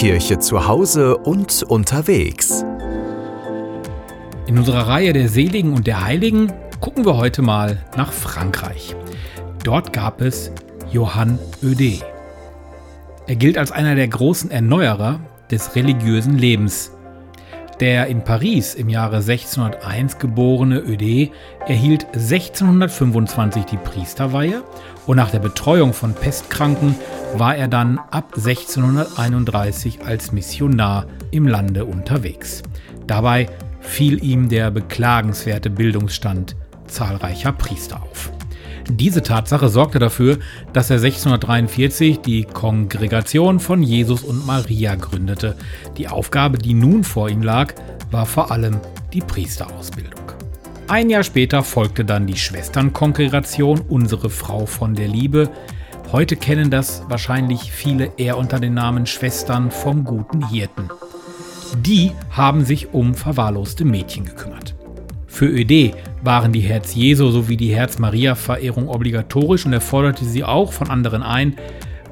KW-Kirche zu Hause und unterwegs. In unserer Reihe der Seligen und der Heiligen gucken wir heute mal nach Frankreich. Dort gab es Johann Öde. Er gilt als einer der großen Erneuerer des religiösen Lebens. Der in Paris im Jahre 1601 geborene Öde erhielt 1625 die Priesterweihe und nach der Betreuung von Pestkranken war er dann ab 1631 als Missionar im Lande unterwegs. Dabei fiel ihm der beklagenswerte Bildungsstand zahlreicher Priester auf. Diese Tatsache sorgte dafür, dass er 1643 die Kongregation von Jesus und Maria gründete. Die Aufgabe, die nun vor ihm lag, war vor allem die Priesterausbildung. Ein Jahr später folgte dann die Schwesternkongregation Unsere Frau von der Liebe. Heute kennen das wahrscheinlich viele eher unter dem Namen Schwestern vom guten Hirten. Die haben sich um verwahrloste Mädchen gekümmert. Für ÖD waren die Herz-Jesu sowie die Herz-Maria-Verehrung obligatorisch und er forderte sie auch von anderen ein.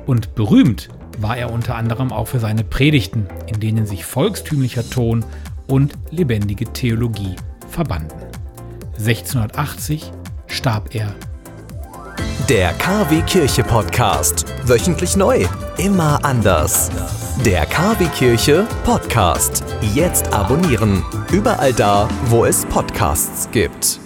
Und berühmt war er unter anderem auch für seine Predigten, in denen sich volkstümlicher Ton und lebendige Theologie verbanden. 1680 starb er. Der KW Kirche Podcast. Wöchentlich neu. Immer anders. Der KW Kirche Podcast. Jetzt abonnieren. Überall da, wo es Podcasts gibt.